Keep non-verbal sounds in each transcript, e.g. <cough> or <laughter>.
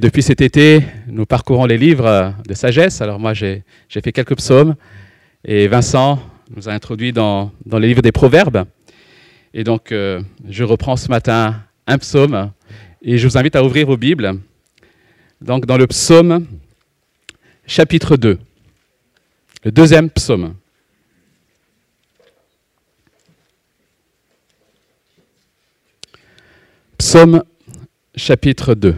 Depuis cet été, nous parcourons les livres de sagesse. Alors moi, j'ai fait quelques psaumes et Vincent nous a introduits dans, dans les livres des proverbes. Et donc, euh, je reprends ce matin un psaume et je vous invite à ouvrir vos Bibles. Donc, dans le psaume chapitre 2, le deuxième psaume. Psaume chapitre 2.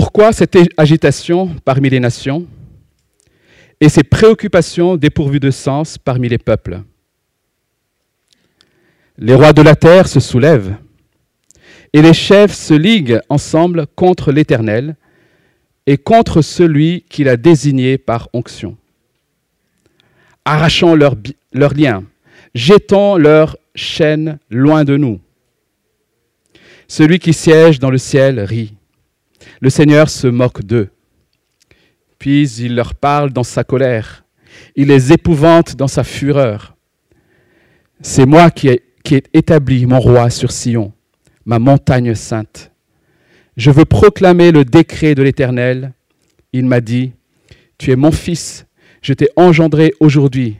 Pourquoi cette agitation parmi les nations et ces préoccupations dépourvues de sens parmi les peuples? Les rois de la terre se soulèvent et les chefs se liguent ensemble contre l'Éternel et contre celui qu'il a désigné par onction. Arrachons leurs leur liens, jetons leurs chaînes loin de nous. Celui qui siège dans le ciel rit. Le Seigneur se moque d'eux. Puis il leur parle dans sa colère. Il les épouvante dans sa fureur. C'est moi qui ai, établi mon roi sur Sion, ma montagne sainte. Je veux proclamer le décret de l'Éternel. Il m'a dit, Tu es mon fils, je t'ai engendré aujourd'hui.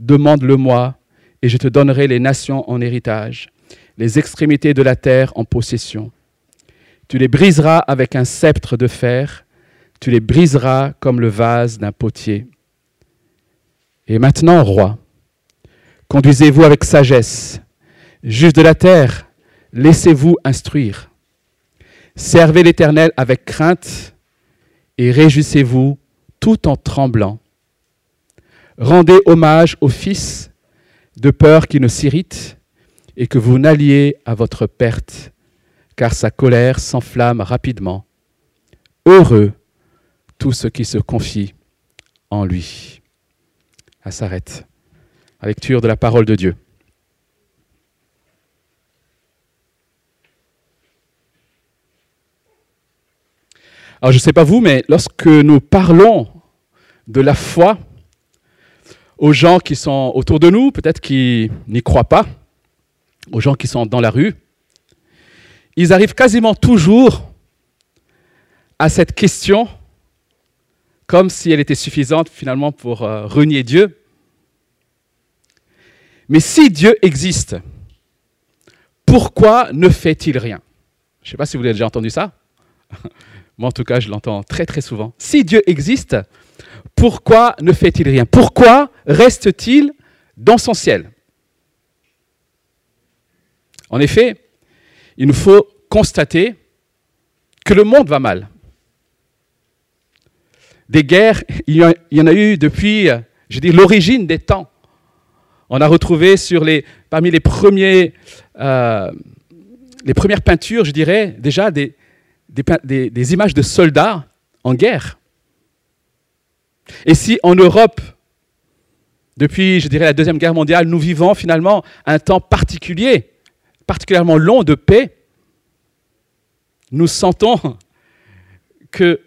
Demande-le-moi, et je te donnerai les nations en héritage, les extrémités de la terre en possession. Tu les briseras avec un sceptre de fer, tu les briseras comme le vase d'un potier. Et maintenant, roi, conduisez-vous avec sagesse, juge de la terre, laissez-vous instruire. Servez l'Éternel avec crainte et réjouissez-vous tout en tremblant. Rendez hommage au Fils, de peur qu'il ne s'irrite et que vous n'alliez à votre perte car sa colère s'enflamme rapidement. Heureux tous ceux qui se confient en lui. Elle s'arrête. La lecture de la parole de Dieu. Alors je ne sais pas vous, mais lorsque nous parlons de la foi aux gens qui sont autour de nous, peut-être qui n'y croient pas, aux gens qui sont dans la rue, ils arrivent quasiment toujours à cette question comme si elle était suffisante finalement pour euh, renier Dieu. Mais si Dieu existe, pourquoi ne fait-il rien? Je ne sais pas si vous avez déjà entendu ça. <laughs> Moi en tout cas, je l'entends très très souvent. Si Dieu existe, pourquoi ne fait-il rien? Pourquoi reste-t-il dans son ciel? En effet, il nous faut constater que le monde va mal. Des guerres, il y en a eu depuis, je dis, l'origine des temps. On a retrouvé parmi euh, les premières peintures, je dirais, déjà des, images de soldats en guerre. Et si en Europe, depuis, la Deuxième Guerre mondiale, nous vivons finalement un temps particulier, particulièrement long de paix, nous sentons <laughs> que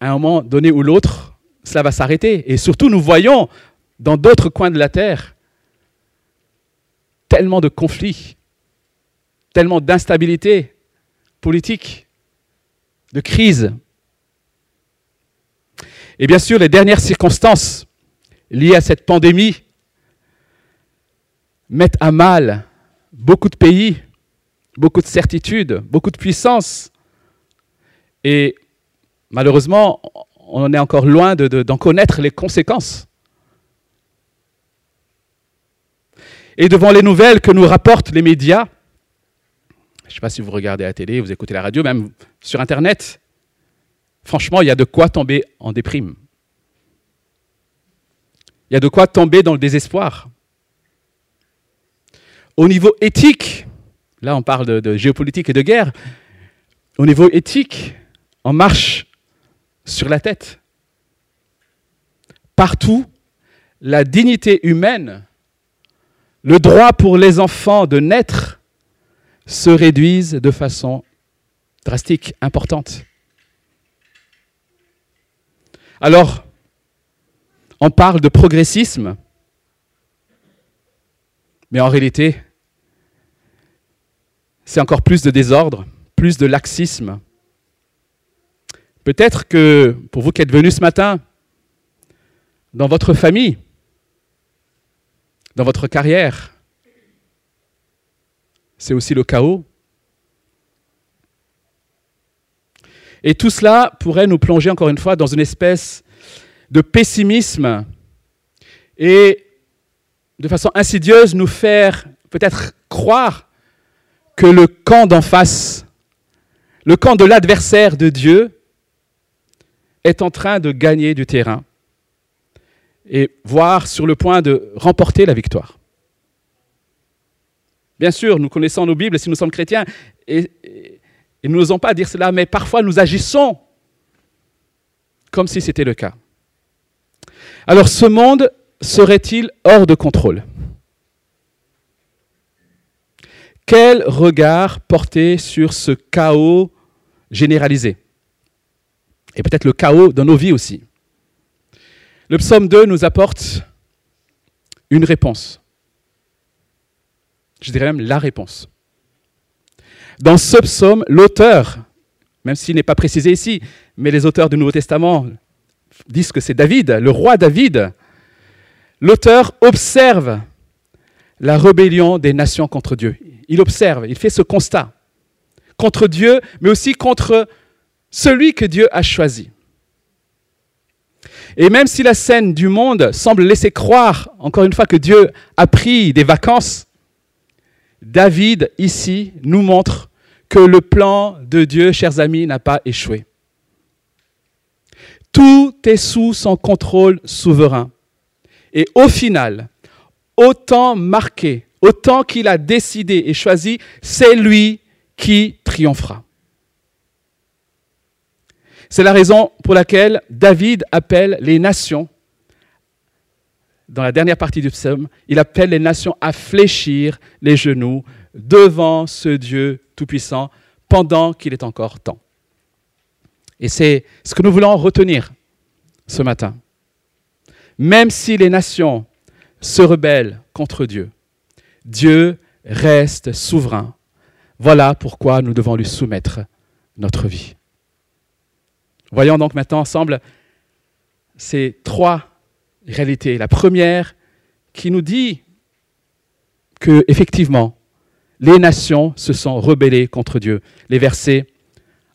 à un moment donné ou l'autre, cela va s'arrêter. Et surtout, nous voyons dans d'autres coins de la terre tellement de conflits, tellement d'instabilité politique, de crise. Et bien sûr, les dernières circonstances liées à cette pandémie mettent à mal beaucoup de pays, beaucoup de certitudes, beaucoup de puissance. Et malheureusement, on en est encore loin d'en de, connaître les conséquences. Et devant les nouvelles que nous rapportent les médias, je ne sais pas si vous regardez la télé, vous écoutez la radio, même sur Internet, franchement, il y a de quoi tomber en déprime. Il y a de quoi tomber dans le désespoir. Au niveau éthique, là on parle de, géopolitique et de guerre, au niveau éthique, on marche sur la tête. Partout, la dignité humaine, le droit pour les enfants de naître se réduisent de façon drastique, importante. Alors, on parle de progressisme, mais en réalité, c'est encore plus de désordre, plus de laxisme. Peut-être que pour vous qui êtes venus ce matin, dans votre famille, dans votre carrière, c'est aussi le chaos. Et tout cela pourrait nous plonger encore une fois dans une espèce de pessimisme et de façon insidieuse nous faire peut-être croire que le camp d'en face, le camp de l'adversaire de Dieu, est en train de gagner du terrain et voire sur le point de remporter la victoire. Bien sûr, nous connaissons nos Bibles si nous sommes chrétiens et, nous n'osons pas dire cela, mais parfois nous agissons comme si c'était le cas. Alors ce monde serait-il hors de contrôle? Quel regard porter sur ce chaos généralisé? Et peut-être le chaos dans nos vies aussi. Le psaume 2 nous apporte une réponse. Je dirais même la réponse. Dans ce psaume, l'auteur, même s'il n'est pas précisé ici, mais les auteurs du Nouveau Testament disent que c'est David, le roi David, l'auteur observe la rébellion des nations contre Dieu. Il observe, il fait ce constat contre Dieu, mais aussi contre celui que Dieu a choisi. Et même si la scène du monde semble laisser croire, encore une fois, que Dieu a pris des vacances, David, ici, nous montre que le plan de Dieu, chers amis, n'a pas échoué. Tout est sous son contrôle souverain. Et au final, autant marqué, autant qu'il a décidé et choisi, c'est lui qui triomphera. C'est la raison pour laquelle David appelle les nations, dans la dernière partie du psaume, il appelle les nations à fléchir les genoux devant ce Dieu Tout-Puissant pendant qu'il est encore temps. Et c'est ce que nous voulons retenir ce matin. Même si les nations se rebellent contre Dieu, Dieu reste souverain. Voilà pourquoi nous devons lui soumettre notre vie. Voyons donc maintenant ensemble ces trois réalités. La première qui nous dit que effectivement les nations se sont rebellées contre Dieu. Les versets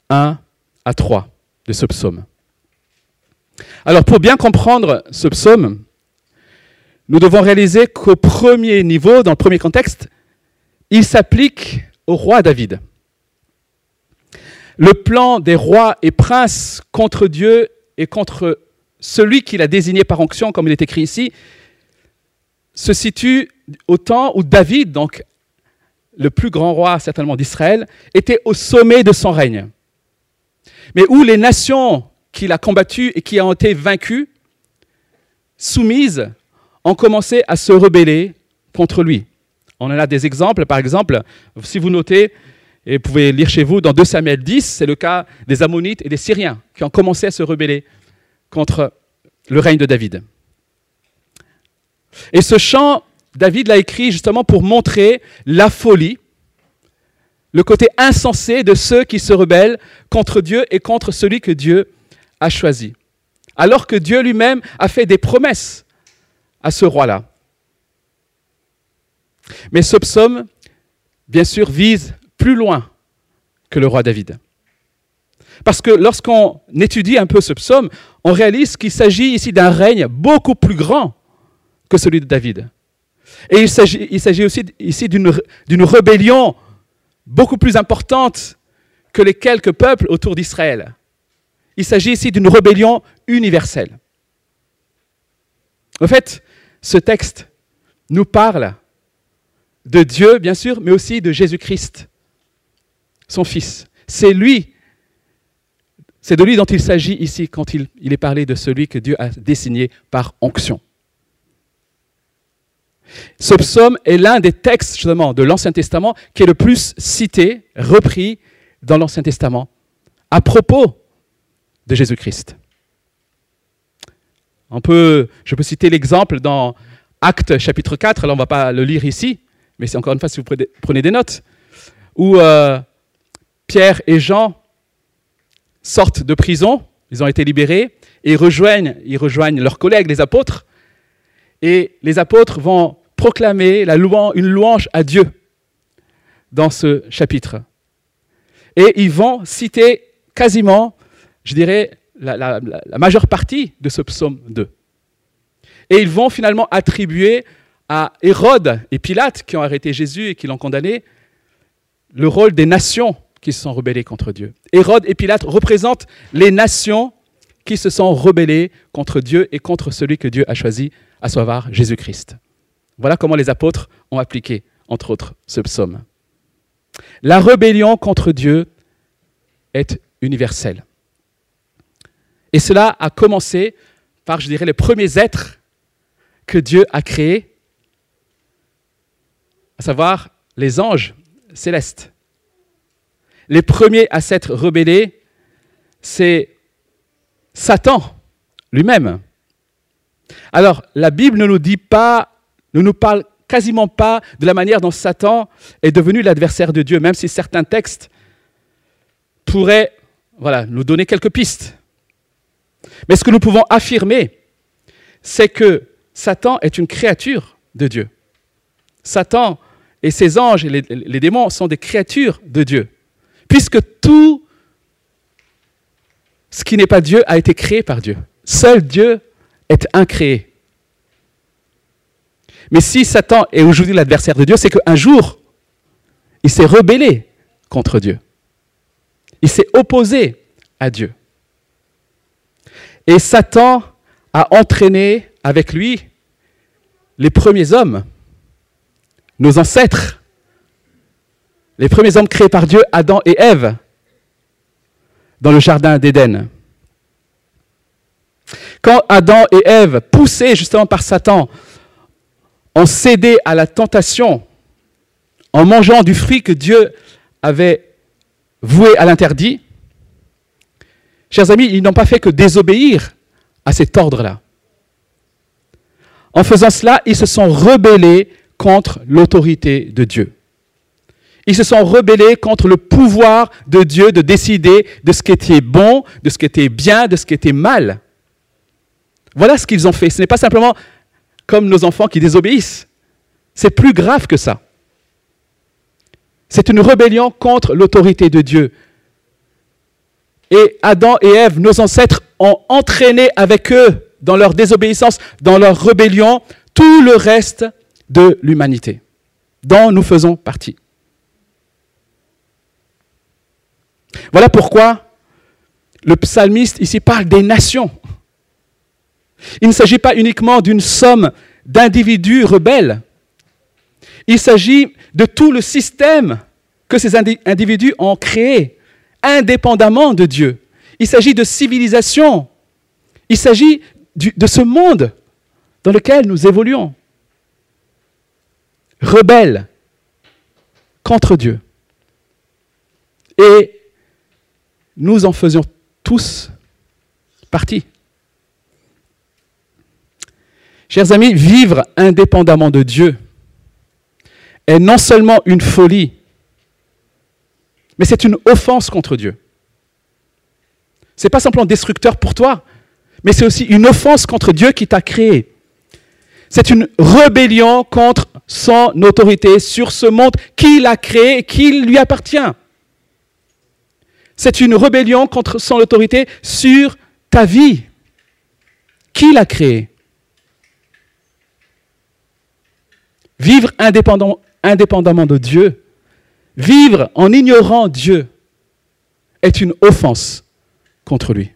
1 à 3 de ce psaume. Alors pour bien comprendre ce psaume, nous devons réaliser qu'au premier niveau, dans le premier contexte, il s'applique au roi David. Le plan des rois et princes contre Dieu et contre celui qu'il a désigné par onction, comme il est écrit ici, se situe au temps où David, donc le plus grand roi certainement d'Israël, était au sommet de son règne. Mais où les nations qu'il a combattues et qui ont été vaincues, soumises, ont commencé à se rebeller contre lui. On en a des exemples, par exemple, si vous notez, et vous pouvez lire chez vous dans 2 Samuel 10, c'est le cas des Ammonites et des Syriens qui ont commencé à se rebeller contre le règne de David. Et ce chant David l'a écrit justement pour montrer la folie, le côté insensé de ceux qui se rebellent contre Dieu et contre celui que Dieu a choisi. Alors que Dieu lui-même a fait des promesses à ce roi-là. Mais ce psaume, bien sûr, vise plus loin que le roi David. Parce que lorsqu'on étudie un peu ce psaume, on réalise qu'il s'agit ici d'un règne beaucoup plus grand que celui de David. Et il s'agit aussi ici d'une rébellion beaucoup plus importante que les quelques peuples autour d'Israël. Il s'agit ici d'une rébellion universelle. En fait, ce texte nous parle de Dieu, bien sûr, mais aussi de Jésus-Christ, son Fils. C'est lui, c'est de lui dont il s'agit ici quand il, est parlé de celui que Dieu a désigné par onction. Ce psaume est l'un des textes justement de l'Ancien Testament qui est le plus cité, repris, dans l'Ancien Testament à propos de Jésus-Christ. On peut, je peux citer l'exemple dans Actes chapitre 4, là on ne va pas le lire ici, mais c'est encore une fois si vous prenez des notes, où euh, Pierre et Jean sortent de prison, ils ont été libérés, et ils rejoignent, leurs collègues, les apôtres, et les apôtres vont proclamer une louange à Dieu dans ce chapitre. Et ils vont citer quasiment, je dirais, la, majeure partie de ce psaume 2. Et ils vont finalement attribuer à Hérode et Pilate, qui ont arrêté Jésus et qui l'ont condamné, le rôle des nations qui se sont rebellées contre Dieu. Hérode et Pilate représentent les nations qui se sont rebellées contre Dieu et contre celui que Dieu a choisi, à savoir Jésus-Christ. Voilà comment les apôtres ont appliqué, entre autres, ce psaume. La rébellion contre Dieu est universelle. Et cela a commencé par, je dirais, les premiers êtres que Dieu a créés, à savoir les anges célestes. Les premiers à s'être rebellés, c'est Satan lui-même. Alors, la Bible ne nous dit pas, ne nous parle quasiment pas de la manière dont Satan est devenu l'adversaire de Dieu, même si certains textes pourraient voilà, nous donner quelques pistes. Mais ce que nous pouvons affirmer, c'est que Satan est une créature de Dieu. Satan et ses anges et les, démons sont des créatures de Dieu. Puisque tout ce qui n'est pas Dieu a été créé par Dieu. Seul Dieu est incréé. Mais si Satan est aujourd'hui l'adversaire de Dieu, c'est qu'un jour, il s'est rebellé contre Dieu. Il s'est opposé à Dieu. Et Satan a entraîné avec lui les premiers hommes, nos ancêtres, les premiers hommes créés par Dieu, Adam et Ève, dans le jardin d'Éden. Quand Adam et Ève, poussés justement par Satan, ont cédé à la tentation en mangeant du fruit que Dieu avait voué à l'interdit, chers amis, ils n'ont pas fait que désobéir à cet ordre-là. En faisant cela, ils se sont rebellés contre l'autorité de Dieu. Ils se sont rebellés contre le pouvoir de Dieu de décider de ce qui était bon, de ce qui était bien, de ce qui était mal. Voilà ce qu'ils ont fait. Ce n'est pas simplement comme nos enfants qui désobéissent. C'est plus grave que ça. C'est une rébellion contre l'autorité de Dieu. Et Adam et Ève, nos ancêtres, ont entraîné avec eux dans leur désobéissance, dans leur rébellion, tout le reste de l'humanité, dont nous faisons partie. Voilà pourquoi le psalmiste ici parle des nations. Il ne s'agit pas uniquement d'une somme d'individus rebelles. Il s'agit de tout le système que ces individus ont créé, indépendamment de Dieu. Il s'agit de civilisation. Il s'agit de ce monde dans lequel nous évoluons. Rebelles contre Dieu. Et nous en faisions tous partie. Chers amis, vivre indépendamment de Dieu est non seulement une folie, mais c'est une offense contre Dieu. Ce n'est pas simplement destructeur pour toi, mais c'est aussi une offense contre Dieu qui t'a créé. C'est une rébellion contre son autorité sur ce monde qu'il a créé et qui lui appartient. C'est une rébellion contre son autorité sur ta vie. Qui l'a créé Vivre indépendamment de Dieu, vivre en ignorant Dieu, est une offense contre lui.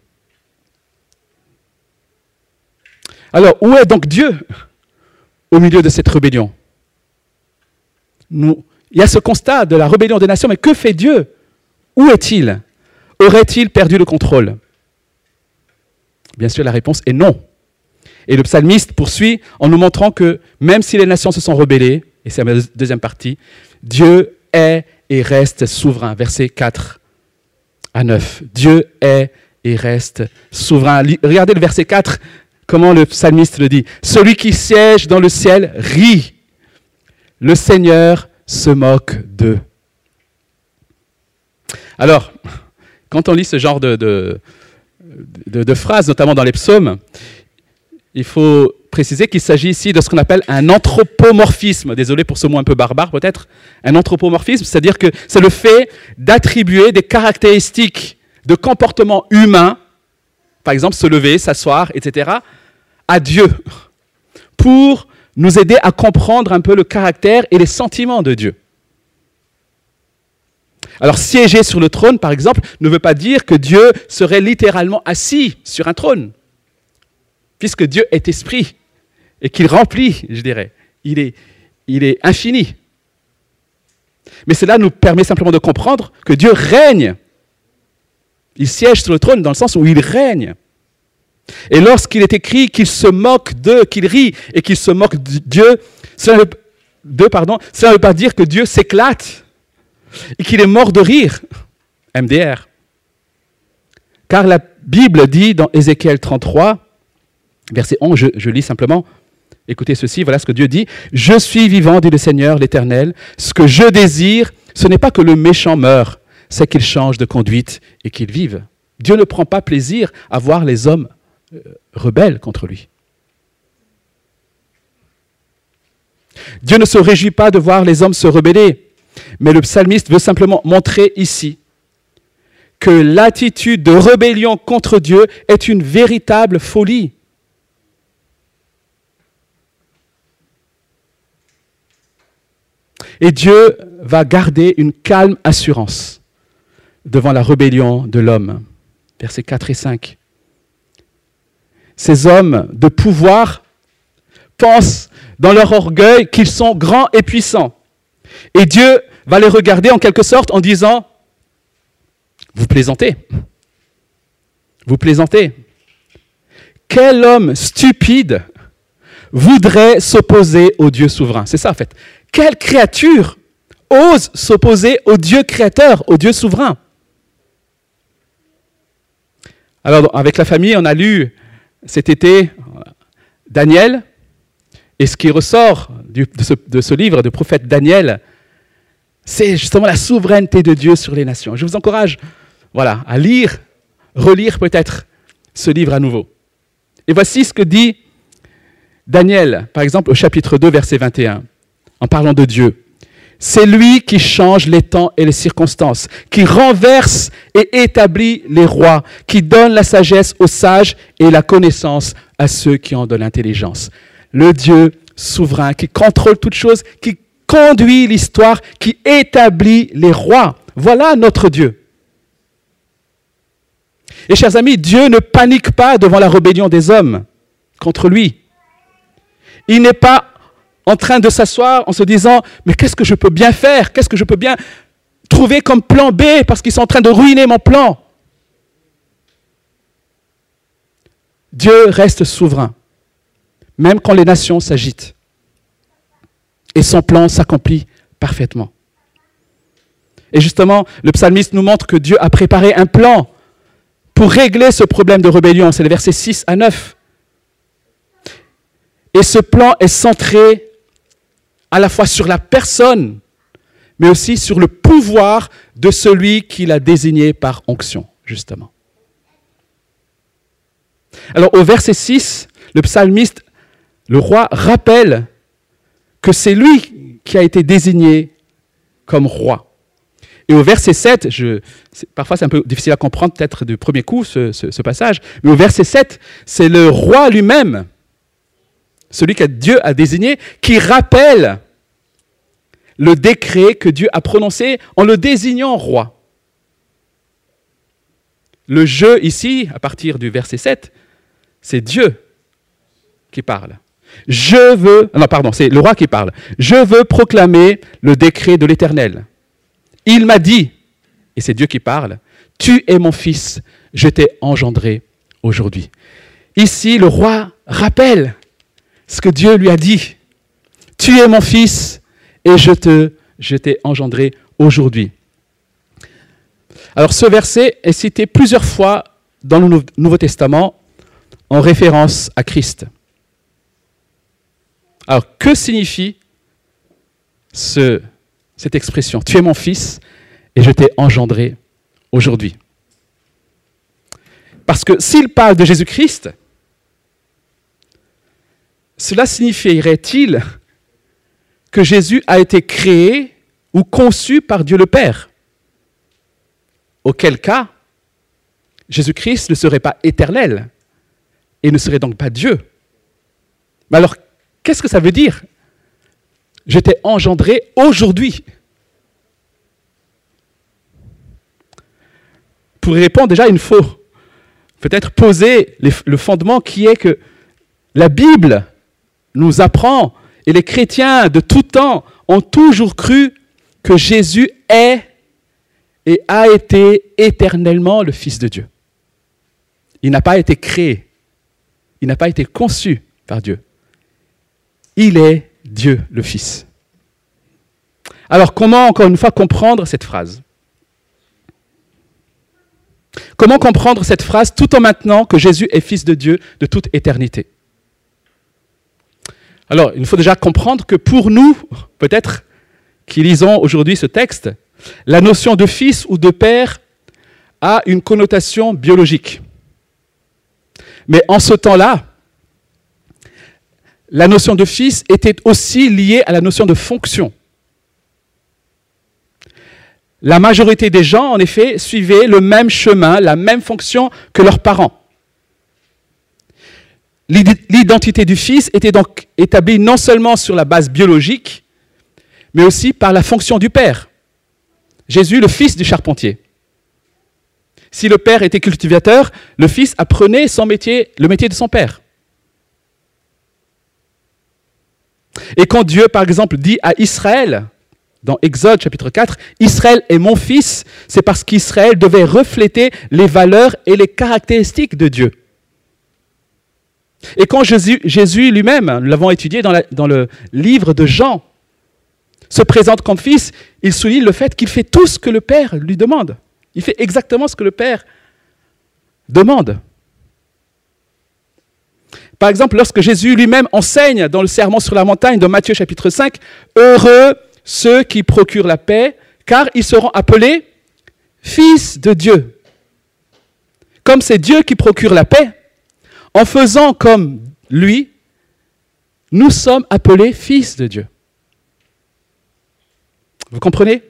Alors, où est donc Dieu au milieu de cette rébellion? Il y a ce constat de la rébellion des nations, mais que fait Dieu? Où est-il? Aurait-il perdu le contrôle? Bien sûr, la réponse est non. Et le psalmiste poursuit en nous montrant que même si les nations se sont rebellées, et c'est la deuxième partie, Dieu est et reste souverain. Verset 4 à 9. Dieu est et reste souverain. Regardez le verset 4, comment le psalmiste le dit. Celui qui siège dans le ciel rit. Le Seigneur se moque d'eux. Alors, quand on lit ce genre de, de, de phrases, notamment dans les psaumes, il faut préciser qu'il s'agit ici de ce qu'on appelle un anthropomorphisme. Désolé pour ce mot un peu barbare peut-être. Un anthropomorphisme, c'est-à-dire que c'est le fait d'attribuer des caractéristiques de comportement humain, par exemple se lever, s'asseoir, etc., à Dieu, pour nous aider à comprendre un peu le caractère et les sentiments de Dieu. Alors siéger sur le trône, par exemple, ne veut pas dire que Dieu serait littéralement assis sur un trône, puisque Dieu est esprit et qu'il remplit, je dirais. Il est, infini. Mais cela nous permet simplement de comprendre que Dieu règne. Il siège sur le trône dans le sens où il règne. Et lorsqu'il est écrit qu'il se moque d'eux, qu'il rit et qu'il se moque de Dieu, cela ne, veut pas dire que Dieu s'éclate et qu'il est mort de rire. MDR. Car la Bible dit dans Ézéchiel 33, verset 11, je, je lis simplement, écoutez ceci, voilà ce que Dieu dit, Je suis vivant, dit le Seigneur l'Éternel, ce que je désire, ce n'est pas que le méchant meure, c'est qu'il change de conduite et qu'il vive. Dieu ne prend pas plaisir à voir les hommes euh, rebelles contre lui. Dieu ne se réjouit pas de voir les hommes se rebeller, mais le psalmiste veut simplement montrer ici que l'attitude de rébellion contre Dieu est une véritable folie. Et Dieu va garder une calme assurance devant la rébellion de l'homme. Versets 4 et 5. Ces hommes de pouvoir pensent dans leur orgueil qu'ils sont grands et puissants. Et Dieu va les regarder en quelque sorte en disant, vous plaisantez. Vous plaisantez. Quel homme stupide voudrait s'opposer au Dieu souverain C'est ça en fait. Quelle créature ose s'opposer au Dieu créateur, au Dieu souverain? Alors avec la famille, on a lu cet été Daniel, et ce qui ressort de, ce, livre de prophète Daniel, c'est justement la souveraineté de Dieu sur les nations. Je vous encourage voilà, à lire, relire peut-être ce livre à nouveau. Et voici ce que dit Daniel, par exemple, au chapitre 2, verset 21, en parlant de Dieu. C'est lui qui change les temps et les circonstances, qui renverse et établit les rois, qui donne la sagesse aux sages et la connaissance à ceux qui ont de l'intelligence. Le Dieu souverain qui contrôle toutes choses, qui conduit l'histoire, qui établit les rois. Voilà notre Dieu. Et chers amis, Dieu ne panique pas devant la rébellion des hommes contre lui. Il n'est pas en train de s'asseoir en se disant, mais qu'est-ce que je peux bien faire? Qu'est-ce que je peux bien trouver comme plan B parce qu'ils sont en train de ruiner mon plan? Dieu reste souverain, même quand les nations s'agitent. Et son plan s'accomplit parfaitement. Et justement, le psalmiste nous montre que Dieu a préparé un plan pour régler ce problème de rébellion. C'est les versets 6 à 9. Et ce plan est centré à la fois sur la personne, mais aussi sur le pouvoir de celui qu'il a désigné par onction, justement. Alors au verset 6, le psalmiste, le roi, rappelle que c'est lui qui a été désigné comme roi. Et au verset 7, je, parfois c'est un peu difficile à comprendre peut-être du premier coup ce passage, mais au verset 7, c'est le roi lui-même celui que Dieu a désigné, qui rappelle le décret que Dieu a prononcé en le désignant roi. Le jeu ici, à partir du verset 7, c'est Dieu qui parle. Je veux, non pardon, c'est le roi qui parle. Je veux proclamer le décret de l'Éternel. Il m'a dit, et c'est Dieu qui parle, tu es mon fils, je t'ai engendré aujourd'hui. Ici, le roi rappelle ce que Dieu lui a dit. Tu es mon fils et je t'ai engendré aujourd'hui. Alors ce verset est cité plusieurs fois dans le Nouveau Testament en référence à Christ. Alors que signifie ce, cette expression? Tu es mon fils et je t'ai engendré aujourd'hui. Parce que s'il parle de Jésus-Christ, cela signifierait-il que Jésus a été créé ou conçu par Dieu le Père? Auquel cas, Jésus-Christ ne serait pas éternel et ne serait donc pas Dieu. Mais alors, qu'est-ce que ça veut dire? J'étais engendré aujourd'hui. Pour répondre, déjà, il faut peut-être poser le fondement qui est que la Bible nous apprend, et les chrétiens de tout temps ont toujours cru que Jésus est et a été éternellement le Fils de Dieu. Il n'a pas été créé, il n'a pas été conçu par Dieu. Il est Dieu le Fils. Alors comment, encore une fois, comprendre cette phrase? Comment comprendre cette phrase tout en maintenant que Jésus est Fils de Dieu de toute éternité? Alors, il faut déjà comprendre que pour nous, peut-être qui lisons aujourd'hui ce texte, la notion de fils ou de père a une connotation biologique. Mais en ce temps-là, la notion de fils était aussi liée à la notion de fonction. La majorité des gens, en effet, suivaient le même chemin, la même fonction que leurs parents. L'identité du fils était donc établie non seulement sur la base biologique, mais aussi par la fonction du père. Jésus, le fils du charpentier. Si le père était cultivateur, le fils apprenait son métier, le métier de son père. Et quand Dieu, par exemple, dit à Israël, dans Exode chapitre 4, Israël est mon fils, c'est parce qu'Israël devait refléter les valeurs et les caractéristiques de Dieu. Et quand Jésus, lui-même, nous l'avons étudié dans, dans, le livre de Jean, se présente comme fils, il souligne le fait qu'il fait tout ce que le Père lui demande. Il fait exactement ce que le Père demande. Par exemple, lorsque Jésus lui-même enseigne dans le serment sur la montagne de Matthieu chapitre 5, Heureux ceux qui procurent la paix, car ils seront appelés fils de Dieu. Comme c'est Dieu qui procure la paix, en faisant comme lui, nous sommes appelés fils de Dieu. Vous comprenez?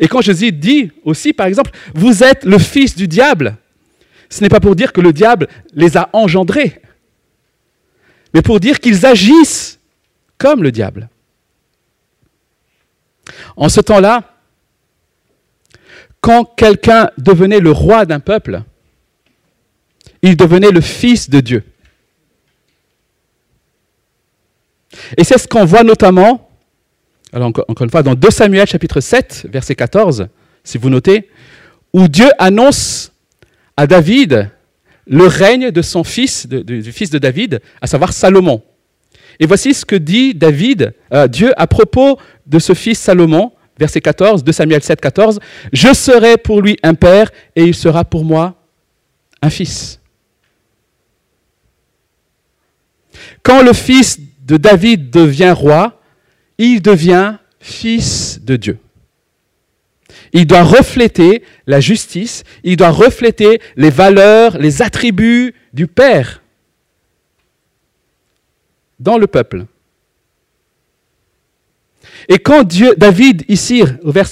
Et quand Jésus dit aussi, par exemple, vous êtes le fils du diable, ce n'est pas pour dire que le diable les a engendrés, mais pour dire qu'ils agissent comme le diable. En ce temps-là, quand quelqu'un devenait le roi d'un peuple, il devenait le fils de Dieu. Et c'est ce qu'on voit notamment, alors encore, une fois, dans 2 Samuel chapitre 7, verset 14, si vous notez, où Dieu annonce à David le règne de son fils, du fils de David, à savoir Salomon. Et voici ce que dit David, euh, Dieu, à propos de ce fils Salomon, verset 14, de Samuel 7, 14. Je serai pour lui un père et il sera pour moi un fils. Quand le fils de David devient roi, il devient fils de Dieu. Il doit refléter la justice, il doit refléter les valeurs, les attributs du Père dans le peuple. Et quand Dieu, David, ici,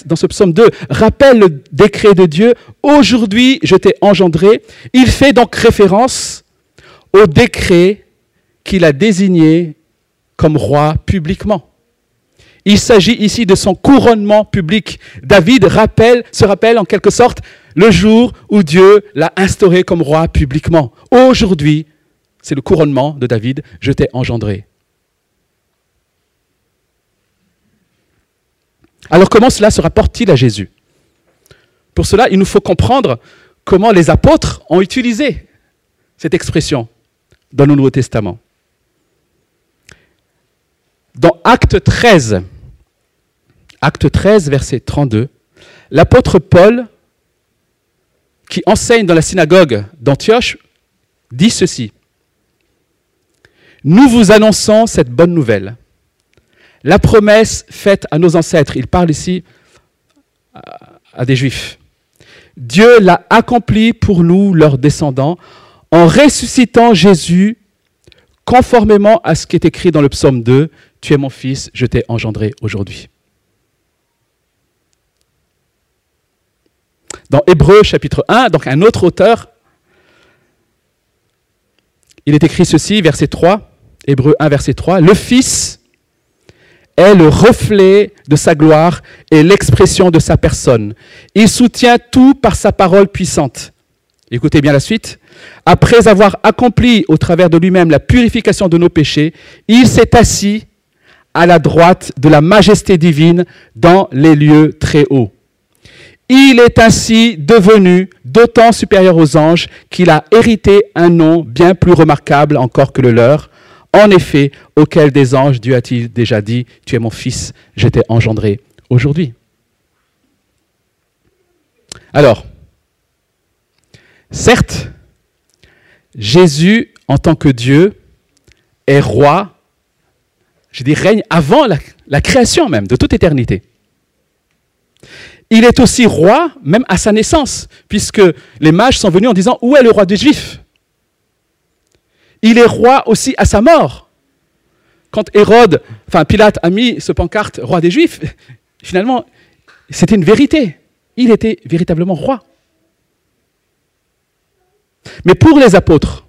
dans ce psaume 2, rappelle le décret de Dieu, aujourd'hui je t'ai engendré, il fait donc référence au décret qu'il a désigné comme roi publiquement. Il s'agit ici de son couronnement public. David se rappelle en quelque sorte le jour où Dieu l'a instauré comme roi publiquement. Aujourd'hui, c'est le couronnement de David, je t'ai engendré. Alors comment cela se rapporte-t-il à Jésus? Pour cela, il nous faut comprendre comment les apôtres ont utilisé cette expression dans le Nouveau Testament. Dans Acte 13, Acte 13, verset 32, l'apôtre Paul qui enseigne dans la synagogue d'Antioche, dit ceci. Nous vous annonçons cette bonne nouvelle. La promesse faite à nos ancêtres, il parle ici à des juifs. Dieu l'a accomplie pour nous, leurs descendants, en ressuscitant Jésus conformément à ce qui est écrit dans le psaume 2, Tu es mon fils, je t'ai engendré aujourd'hui. Dans Hébreu chapitre 1, donc un autre auteur, il est écrit ceci, verset 3, Hébreu 1, verset 3, Le Fils est le reflet de sa gloire et l'expression de sa personne. Il soutient tout par sa parole puissante. Écoutez bien la suite. Après avoir accompli au travers de lui-même la purification de nos péchés, il s'est assis à la droite de la majesté divine dans les lieux très hauts. Il est ainsi devenu d'autant supérieur aux anges qu'il a hérité un nom bien plus remarquable encore que le leur. En effet, auquel des anges Dieu a-t-il déjà dit, Tu es mon fils, j'étais engendré aujourd'hui. Alors, certes, Jésus, en tant que Dieu, est roi, je dis règne avant la, création même, de toute éternité. Il est aussi roi même à sa naissance, puisque les mages sont venus en disant Où est le roi des Juifs? Il est roi aussi à sa mort. Quand Hérode, enfin Pilate a mis ce pancarte roi des Juifs, <laughs> finalement, c'était une vérité. Il était véritablement roi. Mais pour les apôtres,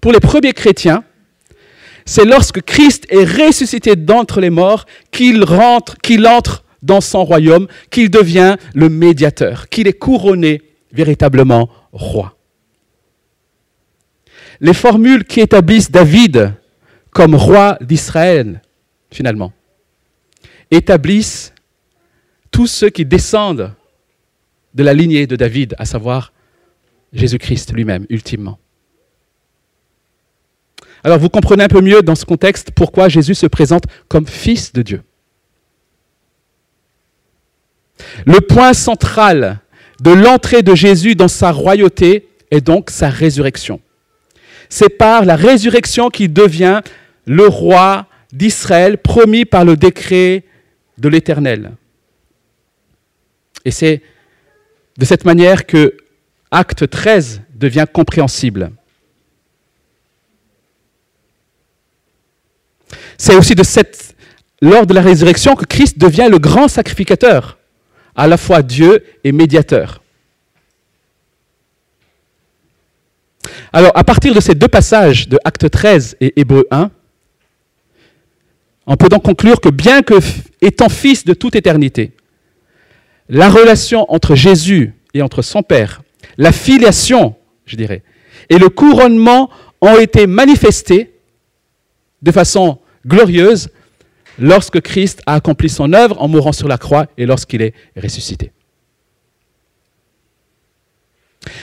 pour les premiers chrétiens, c'est lorsque Christ est ressuscité d'entre les morts qu'il entre dans son royaume qu'il devient le médiateur, qu'il est couronné véritablement roi. Les formules qui établissent David comme roi d'Israël, finalement, établissent tous ceux qui descendent de la lignée de David, à savoir Jésus-Christ lui-même, ultimement. Alors vous comprenez un peu mieux dans ce contexte pourquoi Jésus se présente comme fils de Dieu. Le point central de l'entrée de Jésus dans sa royauté est donc sa résurrection. C'est par la résurrection qu'il devient le roi d'Israël promis par le décret de l'Éternel. Et c'est de cette manière que Acte 13 devient compréhensible. C'est aussi lors de la résurrection que Christ devient le grand sacrificateur à la fois Dieu et médiateur. Alors, à partir de ces deux passages de Acte 13 et Hébreu 1, on peut donc conclure que bien que étant fils de toute éternité, la relation entre Jésus et entre son Père, la filiation, je dirais, et le couronnement ont été manifestés de façon glorieuse lorsque Christ a accompli son œuvre en mourant sur la croix et lorsqu'il est ressuscité.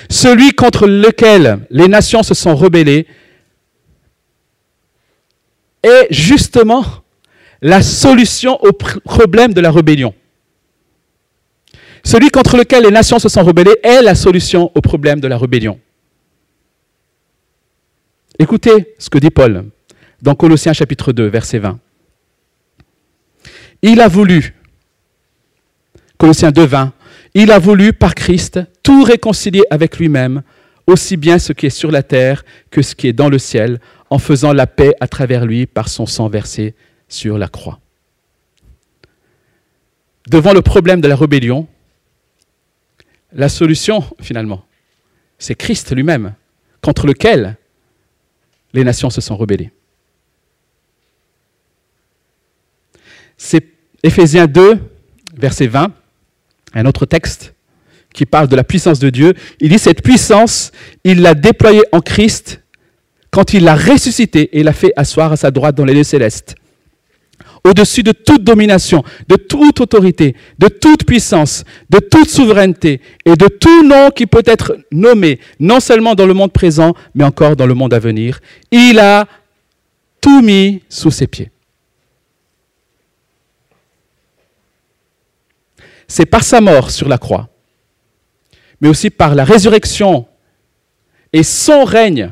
Celui contre lequel les nations se sont rebellées est justement la solution au problème de la rébellion. Celui contre lequel les nations se sont rebellées est la solution au problème de la rébellion. Écoutez ce que dit Paul dans Colossiens chapitre 2, verset 20. Il a voulu, Colossiens 2.20, il a voulu par Christ tout réconcilier avec lui-même, aussi bien ce qui est sur la terre que ce qui est dans le ciel, en faisant la paix à travers lui par son sang versé sur la croix. Devant le problème de la rébellion, la solution, finalement, c'est Christ lui-même, contre lequel les nations se sont rebellées. C'est Éphésiens 2, verset 20, un autre texte qui parle de la puissance de Dieu. Il dit, cette puissance, il l'a déployée en Christ quand il l'a ressuscité et l'a fait asseoir à sa droite dans les lieux célestes. Au-dessus de toute domination, de toute autorité, de toute puissance, de toute souveraineté et de tout nom qui peut être nommé, non seulement dans le monde présent, mais encore dans le monde à venir, il a tout mis sous ses pieds. C'est par sa mort sur la croix mais aussi par la résurrection et son règne.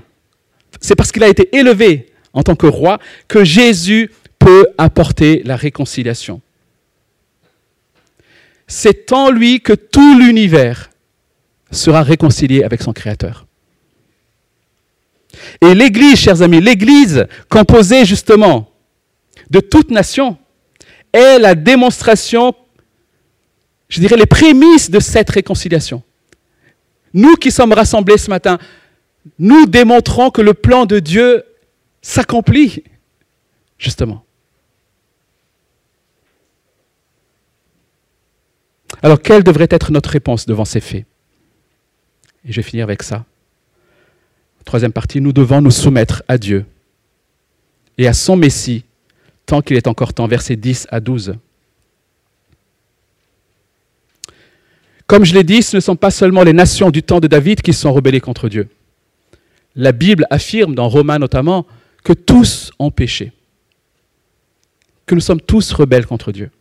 C'est parce qu'il a été élevé en tant que roi que Jésus peut apporter la réconciliation. C'est en lui que tout l'univers sera réconcilié avec son Créateur. Et l'Église, chers amis, l'Église composée justement de toutes nations est la démonstration, je dirais, les prémices de cette réconciliation. Nous qui sommes rassemblés ce matin, nous démontrons que le plan de Dieu s'accomplit, justement. Alors, quelle devrait être notre réponse devant ces faits? Et je vais finir avec ça. Troisième partie, nous devons nous soumettre à Dieu et à son Messie tant qu'il est encore temps, versets 10 à 12. Comme je l'ai dit, ce ne sont pas seulement les nations du temps de David qui sont rebellées contre Dieu. La Bible affirme, dans Romains notamment, que tous ont péché, que nous sommes tous rebelles contre Dieu.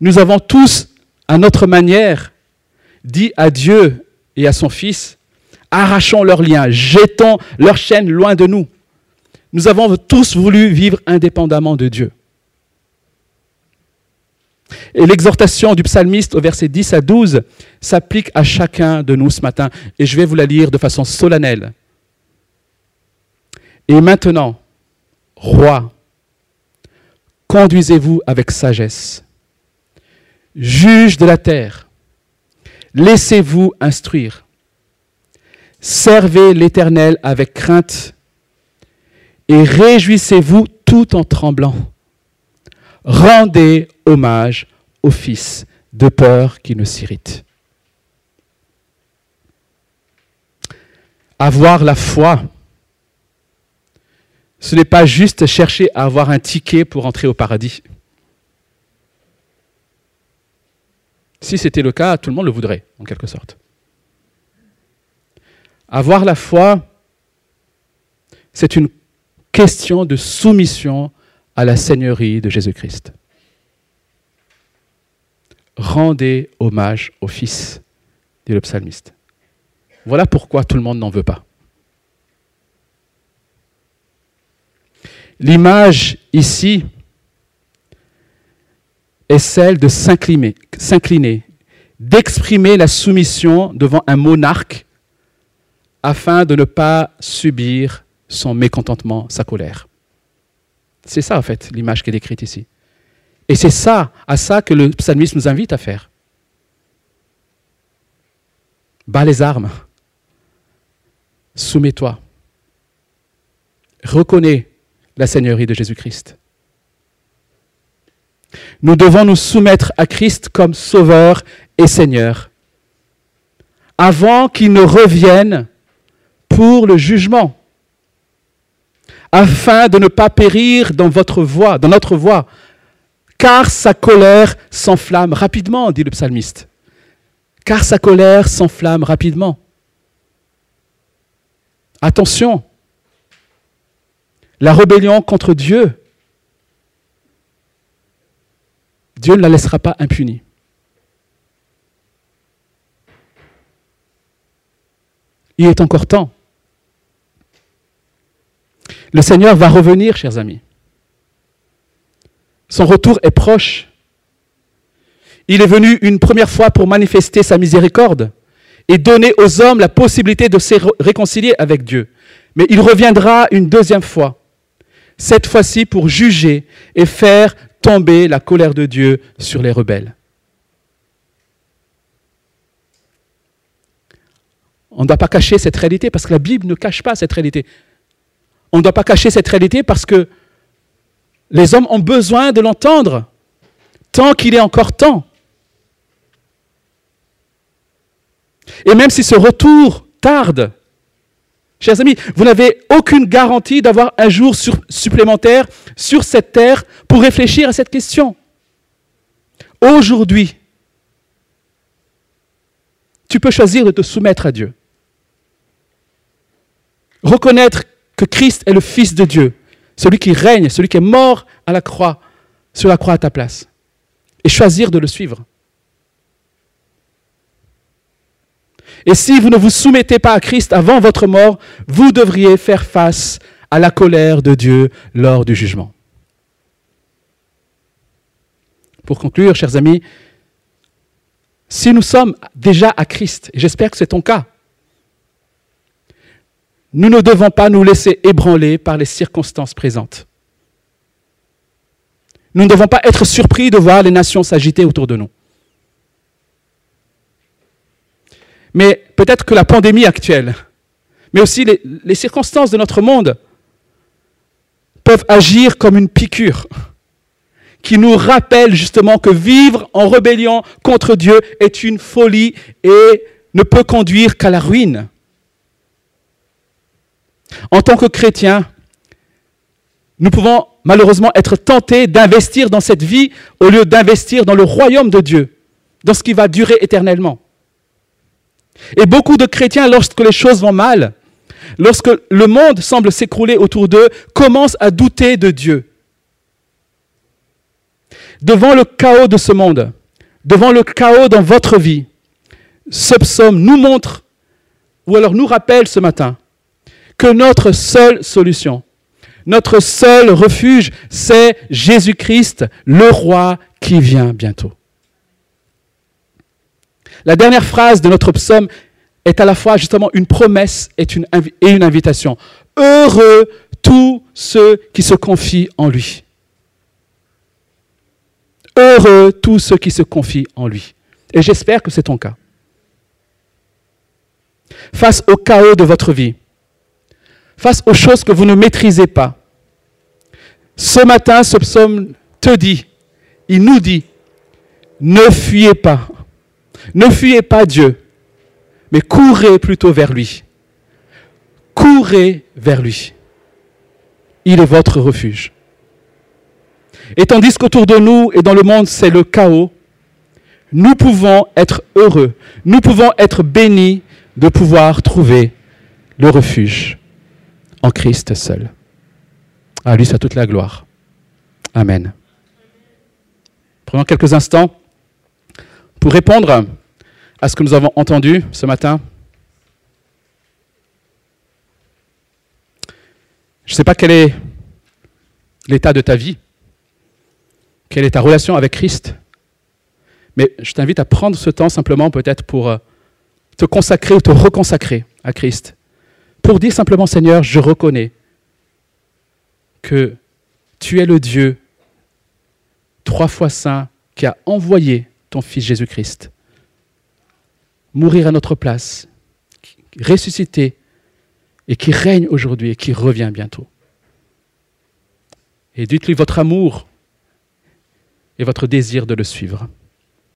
Nous avons tous, à notre manière, dit à Dieu et à son Fils, arrachons leurs liens, jetons leurs chaînes loin de nous. Nous avons tous voulu vivre indépendamment de Dieu. Et l'exhortation du psalmiste au verset 10 à 12 s'applique à chacun de nous ce matin. Et je vais vous la lire de façon solennelle. Et maintenant, roi, conduisez-vous avec sagesse. Juge de la terre, laissez-vous instruire. Servez l'Éternel avec crainte et réjouissez-vous tout en tremblant. Rendez hommage au Fils de peur qui ne s'irrite. Avoir la foi, ce n'est pas juste chercher à avoir un ticket pour entrer au paradis. Si c'était le cas, tout le monde le voudrait, en quelque sorte. Avoir la foi, c'est une question de soumission à la Seigneurie de Jésus-Christ. Rendez hommage au Fils, dit le psalmiste. Voilà pourquoi tout le monde n'en veut pas. L'image ici est celle de s'incliner, d'exprimer la soumission devant un monarque afin de ne pas subir son mécontentement, sa colère. C'est ça, en fait, l'image qui est décrite ici. Et c'est ça, à ça que le psalmiste nous invite à faire. Bas les armes. Soumets-toi. Reconnais la Seigneurie de Jésus-Christ. Nous devons nous soumettre à Christ comme Sauveur et Seigneur avant qu'il ne revienne pour le jugement afin de ne pas périr dans votre voie, dans notre voie, car sa colère s'enflamme rapidement, dit le psalmiste. Car sa colère s'enflamme rapidement. Attention, la rébellion contre Dieu, Dieu ne la laissera pas impunie. Il est encore temps le Seigneur va revenir, chers amis. Son retour est proche. Il est venu une première fois pour manifester sa miséricorde et donner aux hommes la possibilité de se réconcilier avec Dieu. Mais il reviendra une deuxième fois, cette fois-ci pour juger et faire tomber la colère de Dieu sur les rebelles. On ne doit pas cacher cette réalité parce que la Bible ne cache pas cette réalité. On ne doit pas cacher cette réalité parce que les hommes ont besoin de l'entendre tant qu'il est encore temps. Et même si ce retour tarde, chers amis, vous n'avez aucune garantie d'avoir un jour supplémentaire sur cette terre pour réfléchir à cette question. Aujourd'hui, tu peux choisir de te soumettre à Dieu. Reconnaître que Christ est le Fils de Dieu, celui qui règne, celui qui est mort à la croix, sur la croix à ta place, et choisir de le suivre. Et si vous ne vous soumettez pas à Christ avant votre mort, vous devriez faire face à la colère de Dieu lors du jugement. Pour conclure, chers amis, si nous sommes déjà à Christ, et j'espère que c'est ton cas, nous ne devons pas nous laisser ébranler par les circonstances présentes. Nous ne devons pas être surpris de voir les nations s'agiter autour de nous. Mais peut-être que la pandémie actuelle, mais aussi les, circonstances de notre monde, peuvent agir comme une piqûre qui nous rappelle justement que vivre en rébellion contre Dieu est une folie et ne peut conduire qu'à la ruine. En tant que chrétiens, nous pouvons malheureusement être tentés d'investir dans cette vie au lieu d'investir dans le royaume de Dieu, dans ce qui va durer éternellement. Et beaucoup de chrétiens, lorsque les choses vont mal, lorsque le monde semble s'écrouler autour d'eux, commencent à douter de Dieu. Devant le chaos de ce monde, devant le chaos dans votre vie, ce psaume nous montre, ou alors nous rappelle ce matin, que notre seule solution, notre seul refuge, c'est Jésus-Christ, le roi qui vient bientôt. La dernière phrase de notre psaume est à la fois justement une promesse et une, et une invitation. Heureux tous ceux qui se confient en lui. Heureux tous ceux qui se confient en lui. Et j'espère que c'est ton cas. Face au chaos de votre vie, face aux choses que vous ne maîtrisez pas, ce matin, ce psaume te dit, il nous dit, ne fuyez pas, ne fuyez pas Dieu, mais courez plutôt vers lui. Courez vers lui. Il est votre refuge. Et tandis qu'autour de nous et dans le monde, c'est le chaos, nous pouvons être heureux, nous pouvons être bénis de pouvoir trouver le refuge en Christ seul. À lui soit toute la gloire. Amen. Prenons quelques instants pour répondre à ce que nous avons entendu ce matin. Je ne sais pas quel est l'état de ta vie, quelle est ta relation avec Christ, mais je t'invite à prendre ce temps simplement peut-être pour euh, te consacrer ou te reconsacrer à Christ, pour dire simplement Seigneur, je reconnais que tu es le Dieu trois fois saint qui a envoyé ton Fils Jésus-Christ mourir à notre place, ressusciter et qui règne aujourd'hui et qui revient bientôt. Et dites-lui votre amour et votre désir de le suivre.